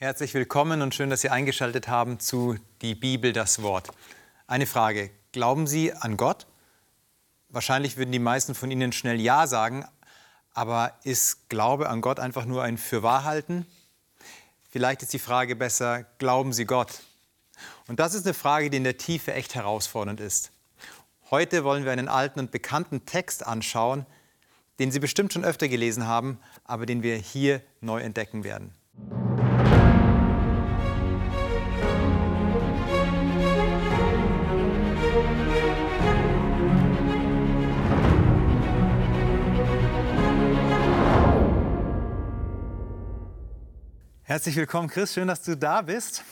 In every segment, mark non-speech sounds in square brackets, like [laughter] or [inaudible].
Herzlich willkommen und schön, dass Sie eingeschaltet haben zu Die Bibel, das Wort. Eine Frage, glauben Sie an Gott? Wahrscheinlich würden die meisten von Ihnen schnell Ja sagen, aber ist Glaube an Gott einfach nur ein Fürwahrhalten? Vielleicht ist die Frage besser, glauben Sie Gott? Und das ist eine Frage, die in der Tiefe echt herausfordernd ist. Heute wollen wir einen alten und bekannten Text anschauen, den Sie bestimmt schon öfter gelesen haben, aber den wir hier neu entdecken werden. Herzlich willkommen, Chris. Schön, dass du da bist.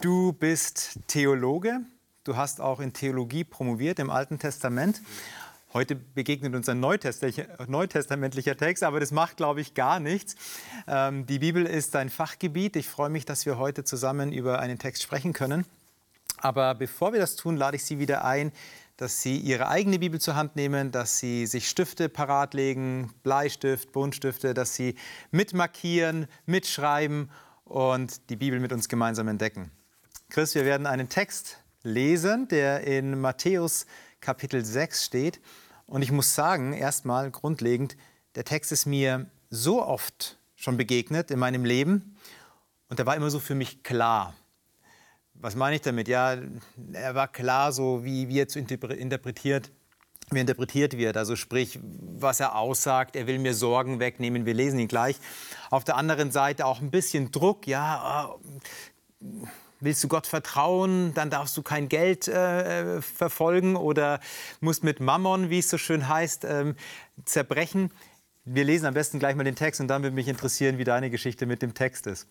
Du bist Theologe. Du hast auch in Theologie promoviert im Alten Testament. Heute begegnet uns ein neutestamentlicher Text, aber das macht, glaube ich, gar nichts. Ähm, die Bibel ist dein Fachgebiet. Ich freue mich, dass wir heute zusammen über einen Text sprechen können. Aber bevor wir das tun, lade ich Sie wieder ein, dass Sie Ihre eigene Bibel zur Hand nehmen, dass Sie sich Stifte parat legen, Bleistift, Buntstifte, dass Sie mitmarkieren, mitschreiben und die Bibel mit uns gemeinsam entdecken. Chris, wir werden einen Text lesen, der in Matthäus Kapitel 6 steht. Und ich muss sagen, erstmal grundlegend, der Text ist mir so oft schon begegnet in meinem Leben und der war immer so für mich klar. Was meine ich damit? Ja, er war klar, so wie, wie er zu interpretiert, wie interpretiert wird. Also sprich, was er aussagt, er will mir Sorgen wegnehmen, wir lesen ihn gleich. Auf der anderen Seite auch ein bisschen Druck, ja, willst du Gott vertrauen, dann darfst du kein Geld äh, verfolgen oder musst mit Mammon, wie es so schön heißt, ähm, zerbrechen. Wir lesen am besten gleich mal den Text und dann würde mich interessieren, wie deine Geschichte mit dem Text ist.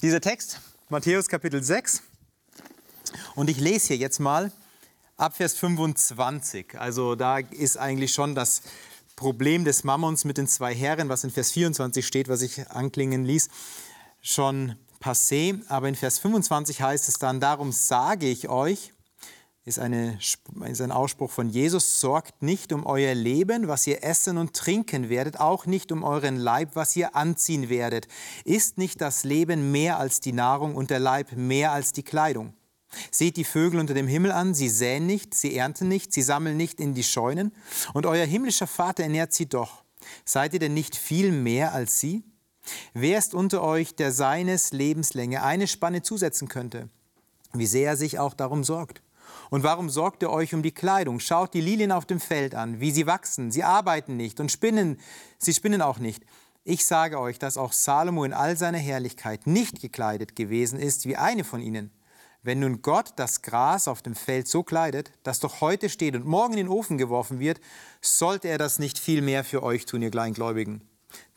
Dieser Text Matthäus Kapitel 6. Und ich lese hier jetzt mal ab Vers 25. Also da ist eigentlich schon das Problem des Mammons mit den zwei Herren, was in Vers 24 steht, was ich anklingen ließ, schon passé. Aber in Vers 25 heißt es dann, darum sage ich euch, ist, eine, ist ein Ausspruch von Jesus, sorgt nicht um euer Leben, was ihr essen und trinken werdet, auch nicht um euren Leib, was ihr anziehen werdet. Ist nicht das Leben mehr als die Nahrung und der Leib mehr als die Kleidung? Seht die Vögel unter dem Himmel an, sie säen nicht, sie ernten nicht, sie sammeln nicht in die Scheunen, und euer himmlischer Vater ernährt sie doch. Seid ihr denn nicht viel mehr als sie? Wer ist unter euch, der seines Lebenslänge eine Spanne zusetzen könnte? Wie sehr er sich auch darum sorgt. Und warum sorgt ihr euch um die Kleidung? Schaut die Lilien auf dem Feld an, wie sie wachsen. Sie arbeiten nicht und spinnen, sie spinnen auch nicht. Ich sage euch, dass auch Salomo in all seiner Herrlichkeit nicht gekleidet gewesen ist wie eine von ihnen. Wenn nun Gott das Gras auf dem Feld so kleidet, das doch heute steht und morgen in den Ofen geworfen wird, sollte er das nicht viel mehr für euch tun, ihr Kleingläubigen.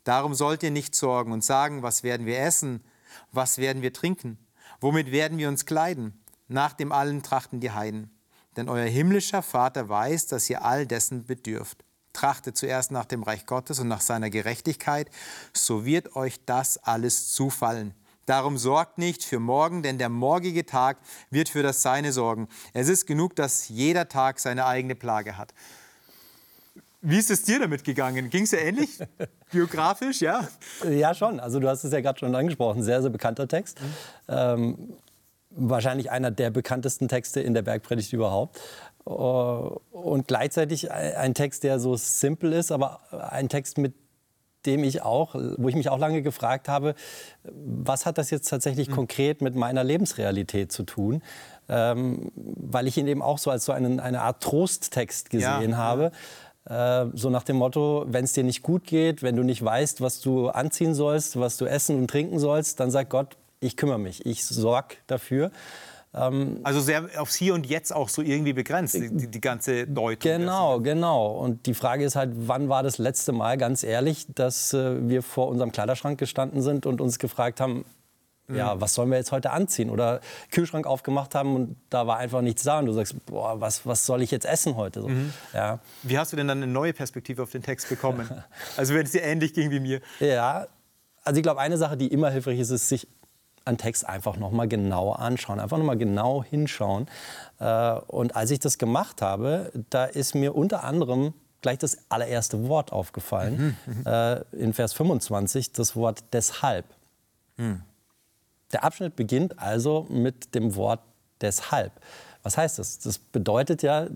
Darum sollt ihr nicht sorgen und sagen, was werden wir essen, was werden wir trinken, womit werden wir uns kleiden. Nach dem allen trachten die Heiden. Denn euer himmlischer Vater weiß, dass ihr all dessen bedürft. Trachtet zuerst nach dem Reich Gottes und nach seiner Gerechtigkeit, so wird euch das alles zufallen. Darum sorgt nicht für morgen, denn der morgige Tag wird für das Seine sorgen. Es ist genug, dass jeder Tag seine eigene Plage hat. Wie ist es dir damit gegangen? Ging es ja ähnlich? [laughs] Biografisch, ja? Ja, schon. Also du hast es ja gerade schon angesprochen. Sehr, sehr bekannter Text. Mhm. Ähm, wahrscheinlich einer der bekanntesten Texte in der Bergpredigt überhaupt. Äh, und gleichzeitig ein Text, der so simpel ist, aber ein Text, mit dem ich auch, wo ich mich auch lange gefragt habe, was hat das jetzt tatsächlich mhm. konkret mit meiner Lebensrealität zu tun? Ähm, weil ich ihn eben auch so als so einen, eine Art Trosttext gesehen ja. habe. Äh, so nach dem Motto, wenn es dir nicht gut geht, wenn du nicht weißt, was du anziehen sollst, was du essen und trinken sollst, dann sagt Gott, ich kümmere mich, ich sorge dafür. Ähm, also sehr aufs Hier und Jetzt auch so irgendwie begrenzt, die, die ganze Deutung. Genau, genau. Und die Frage ist halt, wann war das letzte Mal, ganz ehrlich, dass äh, wir vor unserem Kleiderschrank gestanden sind und uns gefragt haben, ja, mhm. was sollen wir jetzt heute anziehen? Oder Kühlschrank aufgemacht haben und da war einfach nichts da und du sagst, boah, was, was soll ich jetzt essen heute? So, mhm. ja. Wie hast du denn dann eine neue Perspektive auf den Text bekommen? [laughs] also wenn es dir ähnlich ging wie mir. Ja, also ich glaube, eine Sache, die immer hilfreich ist, ist sich einen Text einfach noch mal genau anschauen, einfach noch mal genau hinschauen. Äh, und als ich das gemacht habe, da ist mir unter anderem gleich das allererste Wort aufgefallen, mhm, mhm. Äh, in Vers 25, das Wort deshalb. Mhm. Der Abschnitt beginnt also mit dem Wort deshalb. Was heißt das? Das bedeutet ja,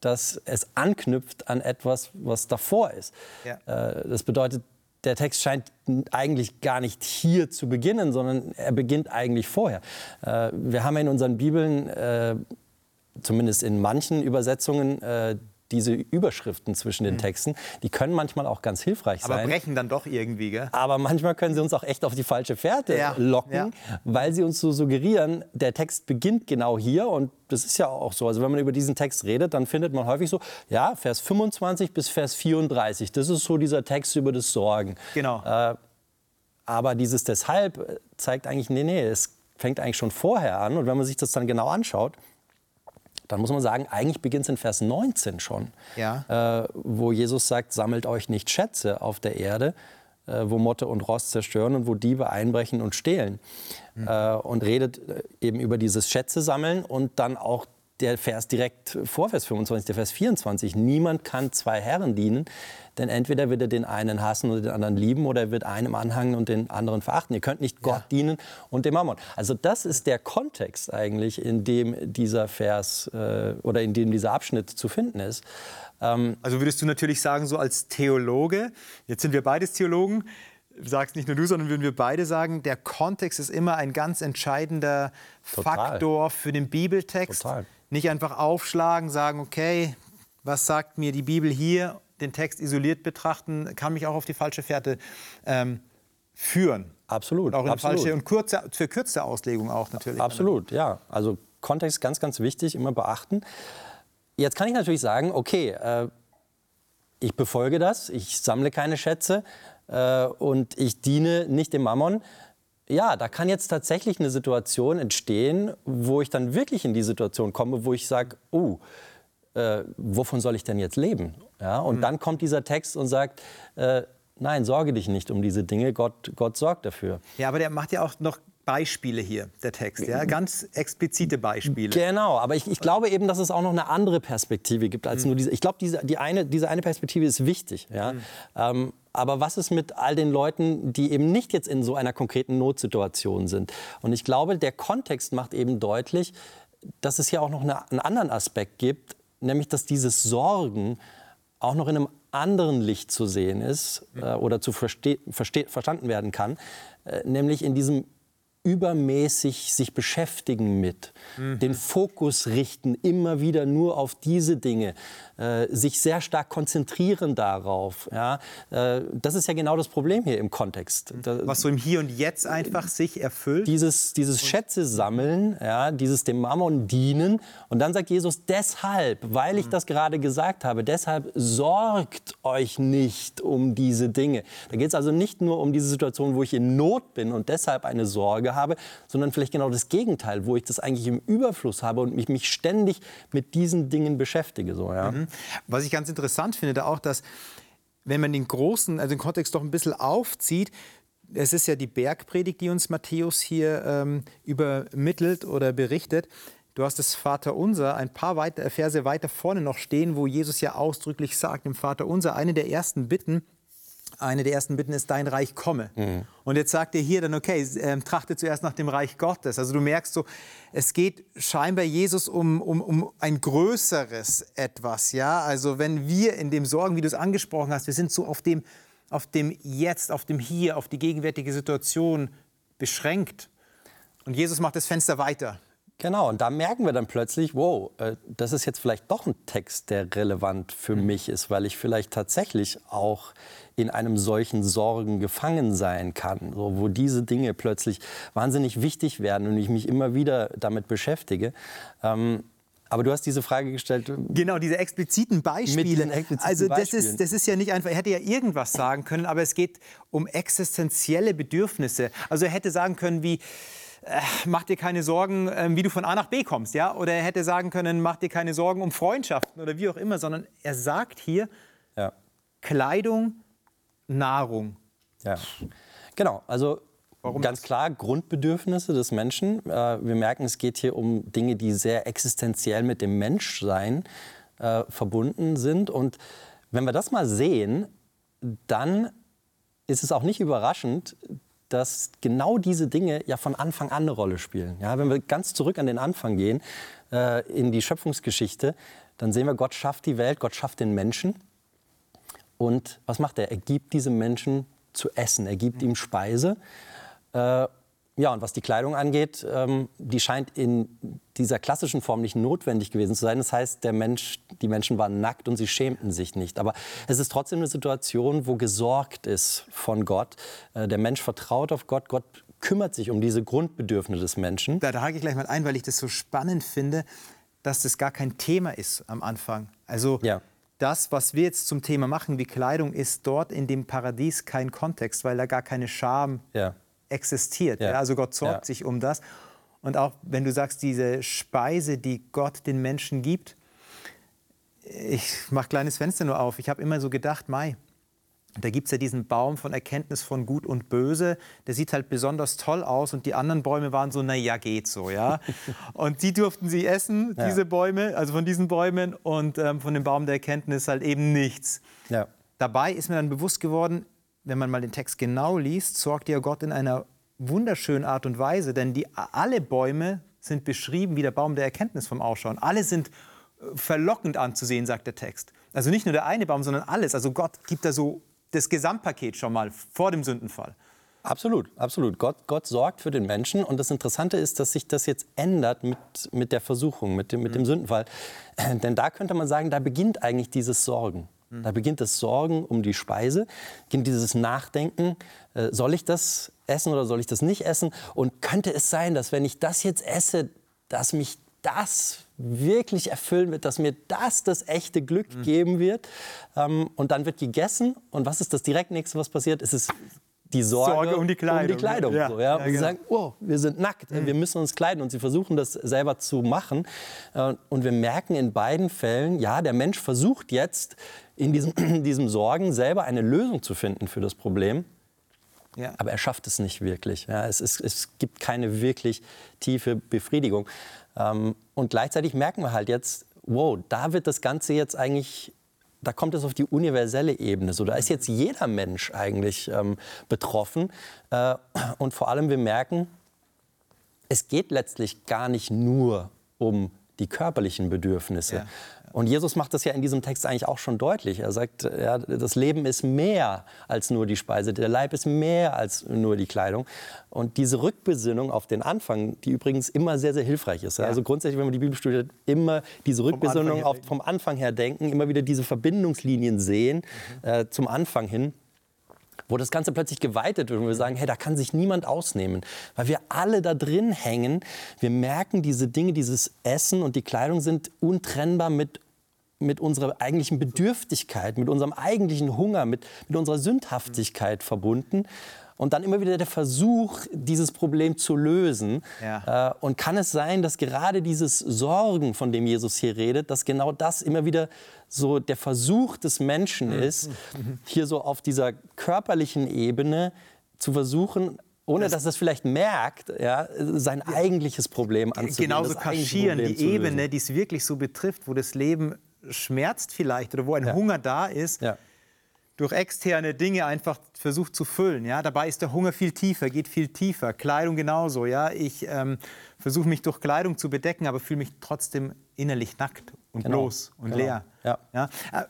dass es anknüpft an etwas, was davor ist. Ja. Äh, das bedeutet, der Text scheint eigentlich gar nicht hier zu beginnen, sondern er beginnt eigentlich vorher. Äh, wir haben in unseren Bibeln, äh, zumindest in manchen Übersetzungen, diese Überschriften zwischen den mhm. Texten, die können manchmal auch ganz hilfreich sein. Aber brechen dann doch irgendwie, gell? Aber manchmal können sie uns auch echt auf die falsche Fährte ja. locken, ja. weil sie uns so suggerieren, der Text beginnt genau hier und das ist ja auch so. Also wenn man über diesen Text redet, dann findet man häufig so, ja, Vers 25 bis Vers 34, das ist so dieser Text über das Sorgen. Genau. Äh, aber dieses deshalb zeigt eigentlich, nee, nee, es fängt eigentlich schon vorher an und wenn man sich das dann genau anschaut, dann muss man sagen, eigentlich beginnt es in Vers 19 schon, ja. äh, wo Jesus sagt, sammelt euch nicht Schätze auf der Erde, äh, wo Motte und Rost zerstören und wo Diebe einbrechen und stehlen. Mhm. Äh, und redet äh, eben über dieses Schätze sammeln und dann auch der Vers direkt vor Vers 25, der Vers 24. Niemand kann zwei Herren dienen, denn entweder wird er den einen hassen und den anderen lieben oder er wird einem anhangen und den anderen verachten. Ihr könnt nicht Gott ja. dienen und dem Mammon. Also das ist der Kontext eigentlich, in dem dieser Vers äh, oder in dem dieser Abschnitt zu finden ist. Ähm, also würdest du natürlich sagen, so als Theologe, jetzt sind wir beides Theologen, sagst nicht nur du, sondern würden wir beide sagen, der Kontext ist immer ein ganz entscheidender Total. Faktor für den Bibeltext. Total. Nicht einfach aufschlagen, sagen, okay, was sagt mir die Bibel hier? Den Text isoliert betrachten, kann mich auch auf die falsche Fährte ähm, führen. Absolut. auch in absolut. falsche und kurze, für kürzte Auslegung auch natürlich. Absolut, ja. Also Kontext ganz, ganz wichtig, immer beachten. Jetzt kann ich natürlich sagen, okay, äh, ich befolge das, ich sammle keine Schätze äh, und ich diene nicht dem Mammon ja, da kann jetzt tatsächlich eine Situation entstehen, wo ich dann wirklich in die Situation komme, wo ich sage, oh, äh, wovon soll ich denn jetzt leben? Ja, und mhm. dann kommt dieser Text und sagt, äh, nein, sorge dich nicht um diese Dinge, Gott, Gott sorgt dafür. Ja, aber der macht ja auch noch Beispiele hier, der Text, ja? ganz explizite Beispiele. Genau, aber ich, ich glaube eben, dass es auch noch eine andere Perspektive gibt als mhm. nur diese. Ich glaube, diese, die eine, diese eine Perspektive ist wichtig. Ja? Mhm. Ähm, aber was ist mit all den Leuten, die eben nicht jetzt in so einer konkreten Notsituation sind? Und ich glaube, der Kontext macht eben deutlich, dass es hier auch noch eine, einen anderen Aspekt gibt, nämlich dass dieses Sorgen auch noch in einem anderen Licht zu sehen ist mhm. äh, oder zu verstanden werden kann, äh, nämlich in diesem übermäßig sich beschäftigen mit, mhm. den Fokus richten immer wieder nur auf diese Dinge, äh, sich sehr stark konzentrieren darauf. Ja? Äh, das ist ja genau das Problem hier im Kontext. Da, Was so im Hier und Jetzt einfach sich erfüllt? Dieses, dieses Schätze sammeln, ja, dieses dem Mammon dienen. Und dann sagt Jesus, deshalb, weil ich mhm. das gerade gesagt habe, deshalb sorgt euch nicht um diese Dinge. Da geht es also nicht nur um diese Situation, wo ich in Not bin und deshalb eine Sorge habe, sondern vielleicht genau das Gegenteil, wo ich das eigentlich im Überfluss habe und mich, mich ständig mit diesen Dingen beschäftige. So, ja. Mhm. Was ich ganz interessant finde, da auch, dass wenn man den großen, also den Kontext doch ein bisschen aufzieht, es ist ja die Bergpredigt, die uns Matthäus hier ähm, übermittelt oder berichtet. Du hast das Vaterunser ein paar weiter, Verse weiter vorne noch stehen, wo Jesus ja ausdrücklich sagt im Vaterunser, eine der ersten Bitten, eine der ersten Bitten ist, dein Reich komme. Mhm. Und jetzt sagt er hier dann, okay, äh, trachte zuerst nach dem Reich Gottes. Also du merkst so, es geht scheinbar Jesus um, um, um ein größeres etwas. Ja? Also wenn wir in dem Sorgen, wie du es angesprochen hast, wir sind so auf dem, auf dem Jetzt, auf dem Hier, auf die gegenwärtige Situation beschränkt. Und Jesus macht das Fenster weiter. Genau, und da merken wir dann plötzlich, wow, äh, das ist jetzt vielleicht doch ein Text, der relevant für mhm. mich ist, weil ich vielleicht tatsächlich auch in einem solchen Sorgen gefangen sein kann, so, wo diese Dinge plötzlich wahnsinnig wichtig werden und ich mich immer wieder damit beschäftige. Ähm, aber du hast diese Frage gestellt. Genau, diese expliziten Beispiele. Expliziten also das ist, das ist ja nicht einfach, er hätte ja irgendwas sagen können, aber es geht um existenzielle Bedürfnisse. Also er hätte sagen können wie, äh, mach dir keine Sorgen, äh, wie du von A nach B kommst, ja? Oder er hätte sagen können, mach dir keine Sorgen um Freundschaften oder wie auch immer, sondern er sagt hier ja. Kleidung, Nahrung. Ja, genau. Also Warum ganz das? klar Grundbedürfnisse des Menschen. Äh, wir merken, es geht hier um Dinge, die sehr existenziell mit dem Menschsein äh, verbunden sind. Und wenn wir das mal sehen, dann ist es auch nicht überraschend, dass genau diese Dinge ja von Anfang an eine Rolle spielen. Ja, wenn wir ganz zurück an den Anfang gehen, äh, in die Schöpfungsgeschichte, dann sehen wir, Gott schafft die Welt, Gott schafft den Menschen. Und was macht er? Er gibt diesem Menschen zu essen, er gibt ihm Speise. Äh, ja, und was die Kleidung angeht, ähm, die scheint in dieser klassischen Form nicht notwendig gewesen zu sein. Das heißt, der Mensch, die Menschen waren nackt und sie schämten sich nicht. Aber es ist trotzdem eine Situation, wo gesorgt ist von Gott. Äh, der Mensch vertraut auf Gott. Gott kümmert sich um diese Grundbedürfnisse des Menschen. Da, da hake ich gleich mal ein, weil ich das so spannend finde, dass das gar kein Thema ist am Anfang. Also ja. das, was wir jetzt zum Thema machen, wie Kleidung, ist dort in dem Paradies kein Kontext, weil da gar keine Scham ja existiert. Ja. Ja, also Gott sorgt ja. sich um das. Und auch wenn du sagst, diese Speise, die Gott den Menschen gibt, ich mache kleines Fenster nur auf. Ich habe immer so gedacht, Mai, da gibt es ja diesen Baum von Erkenntnis von Gut und Böse. Der sieht halt besonders toll aus und die anderen Bäume waren so, naja, geht so, ja. [laughs] und die durften sie essen, ja. diese Bäume, also von diesen Bäumen und ähm, von dem Baum der Erkenntnis halt eben nichts. Ja. Dabei ist mir dann bewusst geworden, wenn man mal den Text genau liest, sorgt ja Gott in einer wunderschönen Art und Weise, denn die, alle Bäume sind beschrieben wie der Baum der Erkenntnis vom Ausschauen. Alle sind äh, verlockend anzusehen, sagt der Text. Also nicht nur der eine Baum, sondern alles. Also Gott gibt da so das Gesamtpaket schon mal vor dem Sündenfall. Absolut, absolut. Gott, Gott sorgt für den Menschen. Und das Interessante ist, dass sich das jetzt ändert mit, mit der Versuchung, mit dem, mit dem mhm. Sündenfall. Denn da könnte man sagen, da beginnt eigentlich dieses Sorgen. Da beginnt das Sorgen um die Speise, beginnt dieses Nachdenken, äh, soll ich das essen oder soll ich das nicht essen? Und könnte es sein, dass wenn ich das jetzt esse, dass mich das wirklich erfüllen wird, dass mir das das echte Glück mhm. geben wird. Ähm, und dann wird gegessen. Und was ist das direkt nächste, was passiert? Es ist die Sorge, Sorge um die Kleidung. Um die Kleidung ja. So, ja. Ja, und sie genau. sagen, oh, wir sind nackt, mhm. wir müssen uns kleiden. Und sie versuchen das selber zu machen. Äh, und wir merken in beiden Fällen, ja, der Mensch versucht jetzt in diesem, [clears throat] in diesem Sorgen selber eine Lösung zu finden für das Problem. Ja. Aber er schafft es nicht wirklich. Ja, es, ist, es gibt keine wirklich tiefe Befriedigung. Ähm, und gleichzeitig merken wir halt jetzt, wow, da wird das Ganze jetzt eigentlich da kommt es auf die universelle Ebene. So, da ist jetzt jeder Mensch eigentlich ähm, betroffen. Äh, und vor allem, wir merken, es geht letztlich gar nicht nur um die körperlichen Bedürfnisse. Ja. Und Jesus macht das ja in diesem Text eigentlich auch schon deutlich. Er sagt, ja, das Leben ist mehr als nur die Speise, der Leib ist mehr als nur die Kleidung. Und diese Rückbesinnung auf den Anfang, die übrigens immer sehr, sehr hilfreich ist. Ja. Also grundsätzlich, wenn man die Bibel studiert, immer diese Rückbesinnung vom Anfang, vom Anfang her denken, immer wieder diese Verbindungslinien sehen mhm. äh, zum Anfang hin wo das Ganze plötzlich geweitet wird und wir sagen, hey, da kann sich niemand ausnehmen, weil wir alle da drin hängen. Wir merken, diese Dinge, dieses Essen und die Kleidung sind untrennbar mit mit unserer eigentlichen Bedürftigkeit, mit unserem eigentlichen Hunger, mit, mit unserer Sündhaftigkeit verbunden. Und dann immer wieder der Versuch, dieses Problem zu lösen. Ja. Äh, und kann es sein, dass gerade dieses Sorgen, von dem Jesus hier redet, dass genau das immer wieder so der Versuch des Menschen mhm. ist, hier so auf dieser körperlichen Ebene zu versuchen, ohne das dass es vielleicht merkt, ja, sein eigentliches Problem anzugehen. Genauso kaschieren, die Ebene, die es wirklich so betrifft, wo das Leben schmerzt vielleicht oder wo ein ja. Hunger da ist, ja durch externe Dinge einfach versucht zu füllen. Ja? Dabei ist der Hunger viel tiefer, geht viel tiefer. Kleidung genauso. Ja? Ich ähm, versuche mich durch Kleidung zu bedecken, aber fühle mich trotzdem innerlich nackt und genau. bloß und genau. leer. Ja. Ja? Äh,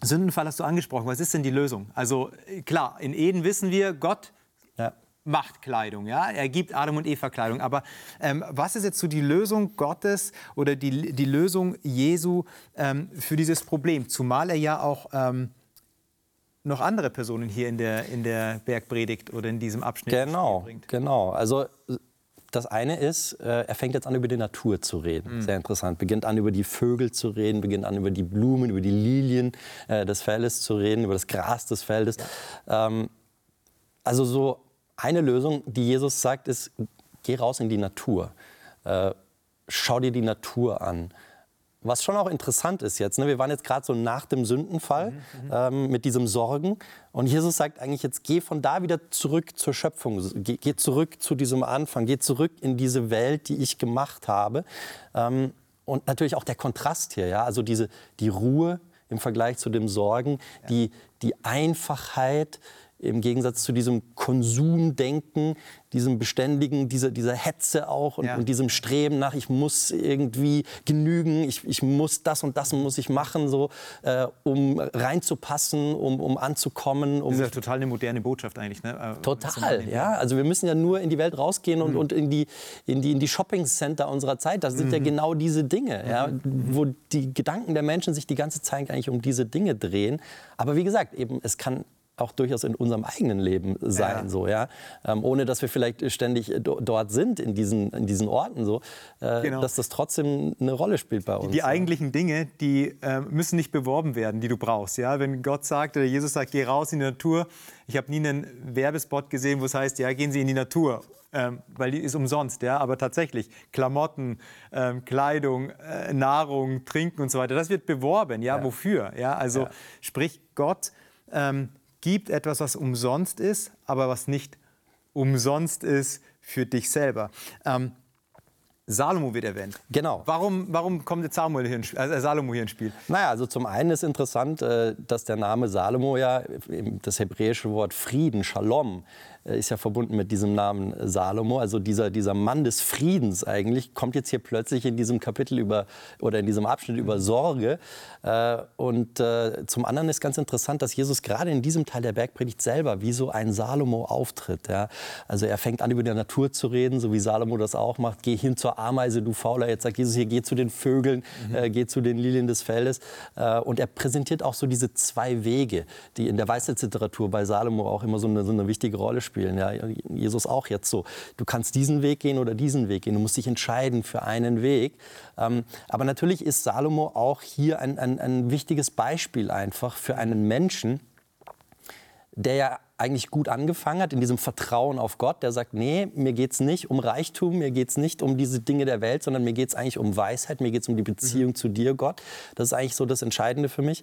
Sündenfall hast du angesprochen. Was ist denn die Lösung? Also klar, in Eden wissen wir, Gott ja. macht Kleidung. Ja? Er gibt Adam und Eva Kleidung. Aber ähm, was ist jetzt so die Lösung Gottes oder die, die Lösung Jesu ähm, für dieses Problem? Zumal er ja auch ähm, noch andere Personen hier in der, in der Bergpredigt oder in diesem Abschnitt genau, bringt. Genau, also das eine ist, äh, er fängt jetzt an, über die Natur zu reden. Mhm. Sehr interessant. Beginnt an, über die Vögel zu reden, beginnt an, über die Blumen, über die Lilien äh, des Feldes zu reden, über das Gras des Feldes. Ja. Ähm, also so eine Lösung, die Jesus sagt, ist, geh raus in die Natur. Äh, schau dir die Natur an. Was schon auch interessant ist jetzt, ne? wir waren jetzt gerade so nach dem Sündenfall mhm, mhm, ähm, mit diesem Sorgen. Und Jesus sagt eigentlich jetzt, geh von da wieder zurück zur Schöpfung, geh, geh zurück zu diesem Anfang, geh zurück in diese Welt, die ich gemacht habe. Ähm, und natürlich auch der Kontrast hier, ja? also diese, die Ruhe im Vergleich zu dem Sorgen, ja. die, die Einfachheit im Gegensatz zu diesem Konsumdenken, diesem beständigen, dieser, dieser Hetze auch und, Ja. und diesem Streben nach, ich muss irgendwie genügen, ich, ich muss das und das muss ich machen, so, äh, um reinzupassen, um, um anzukommen, um Das ist ja total eine moderne Botschaft eigentlich. Ne? Äh, Total, ja. Also wir müssen ja nur in die Welt rausgehen Mhm. und, und in die, in die, in die Shopping-Center unserer Zeit. Das sind ja genau diese Dinge, ja, Mhm. wo die Gedanken der Menschen sich die ganze Zeit eigentlich um diese Dinge drehen. Aber wie gesagt, eben, es kann auch durchaus in unserem eigenen Leben sein, Ja. so, ja. Ähm, ohne dass wir vielleicht ständig äh, do, dort sind, in diesen, in diesen Orten, so, äh, Genau. dass das trotzdem eine Rolle spielt bei uns. Die ja. eigentlichen Dinge, die äh, müssen nicht beworben werden, die du brauchst. Ja? Wenn Gott sagt oder Jesus sagt, geh raus in die Natur. Ich habe nie einen Werbespot gesehen, wo es heißt, ja, gehen Sie in die Natur. Ähm, weil die ist umsonst, ja, aber tatsächlich Klamotten, ähm, Kleidung, äh, Nahrung, Trinken und so weiter, das wird beworben, ja, wofür, ja, also Ja. sprich Gott ähm, gibt etwas, was umsonst ist, aber was nicht umsonst ist für dich selber. Ähm, Salomo wird erwähnt. Genau. Warum, warum kommt jetzt Samuel hier ins, äh, Salomo hier ins Spiel? Naja, also zum einen ist interessant, äh, dass der Name Salomo ja, das hebräische Wort Frieden, Shalom, ist ja verbunden mit diesem Namen Salomo. Also dieser, dieser Mann des Friedens eigentlich kommt jetzt hier plötzlich in diesem Kapitel über oder in diesem Abschnitt über Sorge. Äh, Und äh, zum anderen ist ganz interessant, dass Jesus gerade in diesem Teil der Bergpredigt selber wie so ein Salomo auftritt. Ja. Also er fängt an, über die Natur zu reden, so wie Salomo das auch macht. Geh hin zur Ameise, du Fauler. Jetzt sagt Jesus hier, geh zu den Vögeln, äh, geh zu den Lilien des Feldes. Äh, und er präsentiert auch so diese zwei Wege, die in der Weisheitsliteratur bei Salomo auch immer so eine, so eine wichtige Rolle spielen. Ja. Jesus auch jetzt so. Du kannst diesen Weg gehen oder diesen Weg gehen. Du musst dich entscheiden für einen Weg. Ähm, aber natürlich ist Salomo auch hier ein, ein, ein wichtiges Beispiel einfach für einen Menschen, der ja eigentlich gut angefangen hat in diesem Vertrauen auf Gott, der sagt, nee, mir geht es nicht um Reichtum, mir geht es nicht um diese Dinge der Welt, sondern mir geht es eigentlich um Weisheit, mir geht es um die Beziehung zu dir, Gott. Das ist eigentlich so das Entscheidende für mich.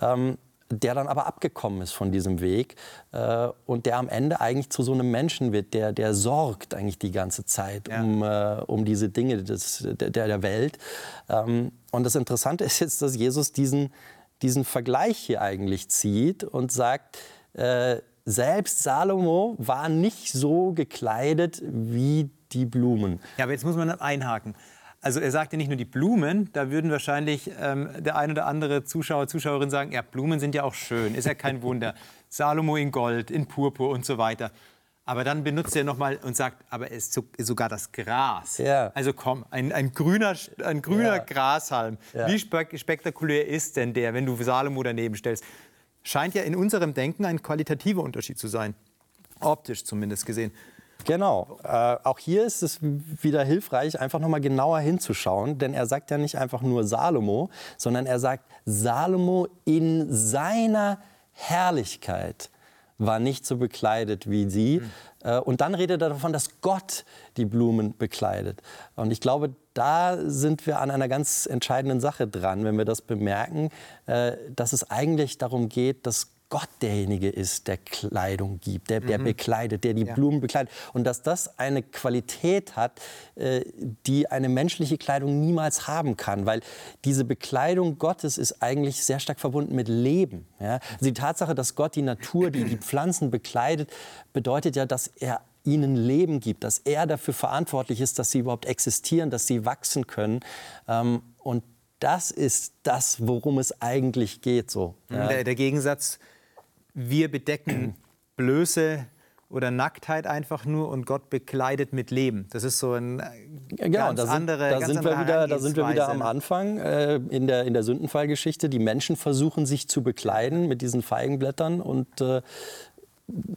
Ähm, der dann aber abgekommen ist von diesem Weg äh, und der am Ende eigentlich zu so einem Menschen wird, der, der sorgt eigentlich die ganze Zeit Ja. um, äh, um diese Dinge des, der, der Welt. Ähm, und das Interessante ist jetzt, dass Jesus diesen, diesen Vergleich hier eigentlich zieht und sagt, äh, selbst Salomo war nicht so gekleidet wie die Blumen. Ja, aber jetzt muss man einhaken. Also er sagte nicht nur die Blumen, da würden wahrscheinlich ähm, der ein oder andere Zuschauer, Zuschauerin sagen, ja, Blumen sind ja auch schön, ist ja kein Wunder. [laughs] Salomo in Gold, in Purpur und so weiter. Aber dann benutzt er nochmal und sagt, aber es ist so- sogar das Gras. Ja. Also komm, ein, ein grüner, ein grüner Ja. Grashalm. Ja. Wie spek spektakulär ist denn der, wenn du Salomo daneben stellst? Scheint ja in unserem Denken ein qualitativer Unterschied zu sein. Optisch zumindest gesehen. Genau. Äh, auch hier ist es wieder hilfreich, einfach noch mal genauer hinzuschauen, denn er sagt ja nicht einfach nur Salomo, sondern er sagt Salomo in seiner Herrlichkeit war nicht so bekleidet wie sie. Äh, Und dann redet er davon, dass Gott die Blumen bekleidet. Und ich glaube, da sind wir an einer ganz entscheidenden Sache dran, wenn wir das bemerken, äh, dass es eigentlich darum geht, dass Gott derjenige ist, der Kleidung gibt, der, der bekleidet, der die Blumen bekleidet. Und dass das eine Qualität hat, äh, die eine menschliche Kleidung niemals haben kann. Weil diese Bekleidung Gottes ist eigentlich sehr stark verbunden mit Leben. Ja? Also die Tatsache, dass Gott die Natur, die, die Pflanzen bekleidet, bedeutet ja, dass er ihnen Leben gibt, dass er dafür verantwortlich ist, dass sie überhaupt existieren, dass sie wachsen können. Ähm, und das ist das, worum es eigentlich geht. So. Ja. Der, der Gegensatz, wir bedecken [clears throat] Blöße oder Nacktheit einfach nur und Gott bekleidet mit Leben. Das ist so ein Ja, Genau, ganz da sind, andere, da, ganz sind wir wieder, da sind wir wieder am? Anfang äh, in, der, in der Sündenfallgeschichte. Die Menschen versuchen sich zu bekleiden mit diesen Feigenblättern und äh,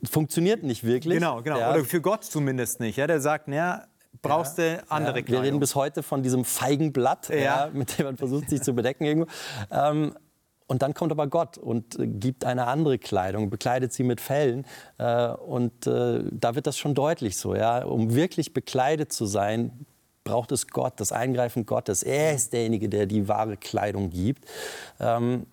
funktioniert nicht wirklich. Genau, genau. Ja. Oder für Gott zumindest nicht. Ja, der sagt, naja, brauchst du andere Ja, wir reden bis heute von diesem Feigenblatt, Ja. ja. mit dem man versucht, sich zu bedecken irgendwo. Ähm, und dann kommt aber Gott und äh, gibt eine andere Kleidung, bekleidet sie mit Fellen. Äh, und äh, da wird das schon deutlich so. Ja? Um wirklich bekleidet zu sein, braucht es Gott, das Eingreifen Gottes. Er ist derjenige, der die wahre Kleidung gibt. Ähm,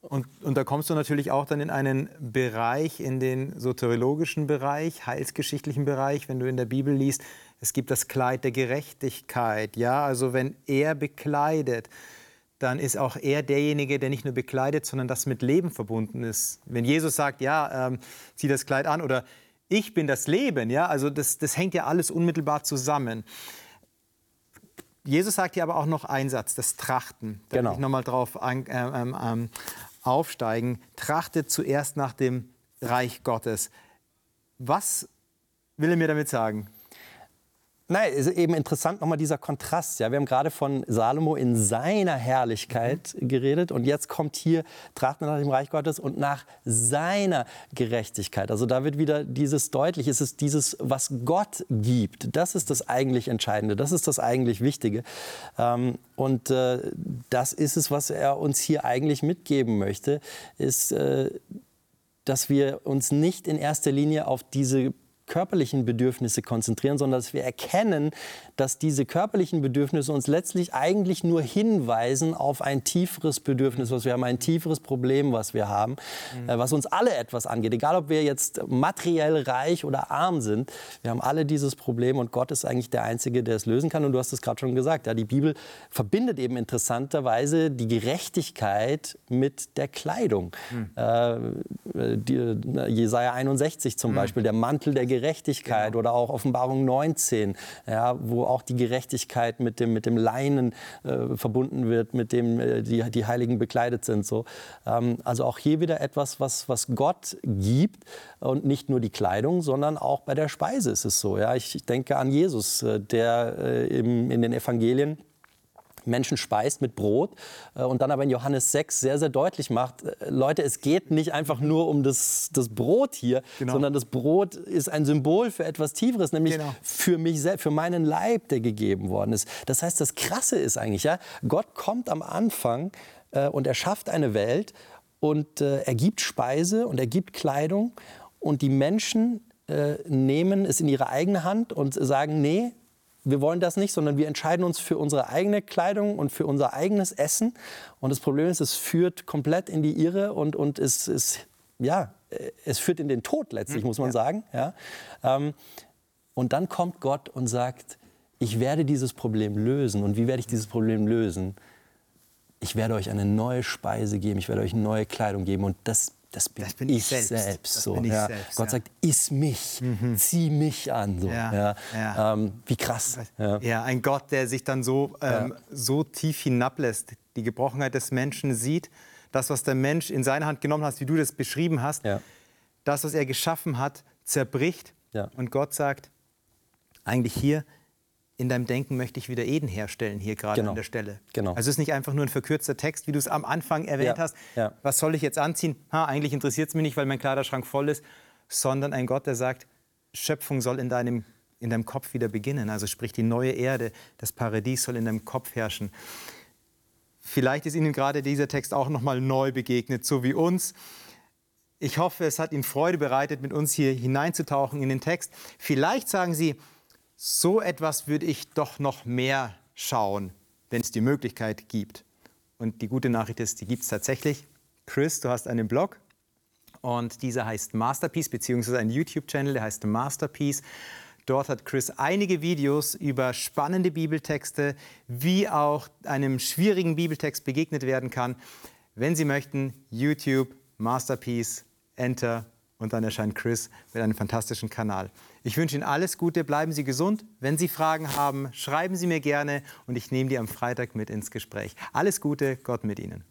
Und, und da kommst du natürlich auch dann in einen Bereich, in den soteriologischen Bereich, heilsgeschichtlichen Bereich, wenn du in der Bibel liest, es gibt das Kleid der Gerechtigkeit. Ja, also wenn er bekleidet, dann ist auch er derjenige, der nicht nur bekleidet, sondern das mit Leben verbunden ist. Wenn Jesus sagt, ja, ähm, zieh das Kleid an oder ich bin das Leben, ja, also das, das hängt ja alles unmittelbar zusammen. Jesus sagt hier aber auch noch einen Satz, das Trachten. Da genau. will ich nochmal drauf an, äh, ähm, ähm, aufsteigen. Trachtet zuerst nach dem Reich Gottes. Was will er mir damit sagen? Nein, ist eben interessant nochmal dieser Kontrast. Ja, wir haben gerade von Salomo in seiner Herrlichkeit mhm. geredet und jetzt kommt hier Trachten nach dem Reich Gottes und nach seiner Gerechtigkeit. Also da wird wieder dieses deutlich, es ist dieses, was Gott gibt. Das ist das eigentlich Entscheidende, das ist das eigentlich Wichtige. Ähm, und äh, das ist es, was er uns hier eigentlich mitgeben möchte, ist, äh, dass wir uns nicht in erster Linie auf diese körperlichen Bedürfnisse konzentrieren, sondern dass wir erkennen, dass diese körperlichen Bedürfnisse uns letztlich eigentlich nur hinweisen auf ein tieferes Bedürfnis, was wir haben, ein tieferes Problem, was wir haben, mhm. äh, was uns alle etwas angeht. Egal, ob wir jetzt materiell reich oder arm sind, wir haben alle dieses Problem und Gott ist eigentlich der Einzige, der es lösen kann. Und du hast es gerade schon gesagt, ja, die Bibel verbindet eben interessanterweise die Gerechtigkeit mit der Kleidung. Mhm. Äh, die, Jesaja 61 zum mhm. Beispiel, der Mantel der Gerechtigkeit Gerechtigkeit genau. oder auch Offenbarung 19, ja, wo auch die Gerechtigkeit mit dem, mit dem Leinen äh, verbunden wird, mit dem äh, die, die Heiligen bekleidet sind. So. Ähm, also auch hier wieder etwas, was, was Gott gibt und nicht nur die Kleidung, sondern auch bei der Speise ist es so. Ja. Ich, ich denke an Jesus, äh, der äh, im, in den Evangelien Menschen speist mit Brot äh, und dann aber in Johannes 6 sehr, sehr deutlich macht, äh, Leute, es geht nicht einfach nur um das, das Brot hier, genau. sondern das Brot ist ein Symbol für etwas Tieferes, nämlich genau. für mich selbst, für meinen Leib, der gegeben worden ist. Das heißt, das Krasse ist eigentlich, ja, Gott kommt am Anfang äh, und er schafft eine Welt und äh, er gibt Speise und er gibt Kleidung und die Menschen äh, nehmen es in ihre eigene Hand und sagen, nee, wir wollen das nicht, sondern wir entscheiden uns für unsere eigene Kleidung und für unser eigenes Essen. Und das Problem ist, es führt komplett in die Irre und, und es, es, ja, es führt in den Tod letztlich, hm, muss man ja. sagen. Ja. Ähm, und dann kommt Gott und sagt, ich werde dieses Problem lösen. Und wie werde ich dieses Problem lösen? Ich werde euch eine neue Speise geben, ich werde euch neue Kleidung geben. Und das das bin, das bin ich, selbst. selbst so, ich ja. selbst, Gott ja. sagt, iss mich, mhm. zieh mich an. So, ja. Ähm, wie krass. Ja. ein Gott, der sich dann so, ähm, so tief hinablässt, die Gebrochenheit des Menschen sieht, das, was der Mensch in seine Hand genommen hat, wie du das beschrieben hast, das, was er geschaffen hat, zerbricht. Und Gott sagt, eigentlich hier, in deinem Denken möchte ich wieder Eden herstellen, hier gerade genau. an der Stelle. Genau. Also es ist nicht einfach nur ein verkürzter Text, wie du es am Anfang erwähnt ja. hast. Ja. Was soll ich jetzt anziehen? Ha, eigentlich interessiert es mich nicht, weil mein Kleiderschrank voll ist. Sondern ein Gott, der sagt, Schöpfung soll in deinem, in deinem Kopf wieder beginnen. Also sprich, die neue Erde, das Paradies soll in deinem Kopf herrschen. Vielleicht ist Ihnen gerade dieser Text auch noch mal neu begegnet, so wie uns. Ich hoffe, es hat Ihnen Freude bereitet, mit uns hier hineinzutauchen in den Text. Vielleicht sagen Sie, so etwas würde ich doch noch mehr schauen, wenn es die Möglichkeit gibt. Und die gute Nachricht ist, die gibt es tatsächlich. Chris, du hast einen Blog und dieser heißt Masterpiece, beziehungsweise ein YouTube-Channel, der heißt Masterpiece. Dort hat Chris einige Videos über spannende Bibeltexte, wie auch einem schwierigen Bibeltext begegnet werden kann. Wenn Sie möchten, YouTube, Masterpiece, Enter und dann erscheint Chris mit einem fantastischen Kanal. Ich wünsche Ihnen alles Gute, bleiben Sie gesund. Wenn Sie Fragen haben, schreiben Sie mir gerne und ich nehme die am Freitag mit ins Gespräch. Alles Gute, Gott mit Ihnen.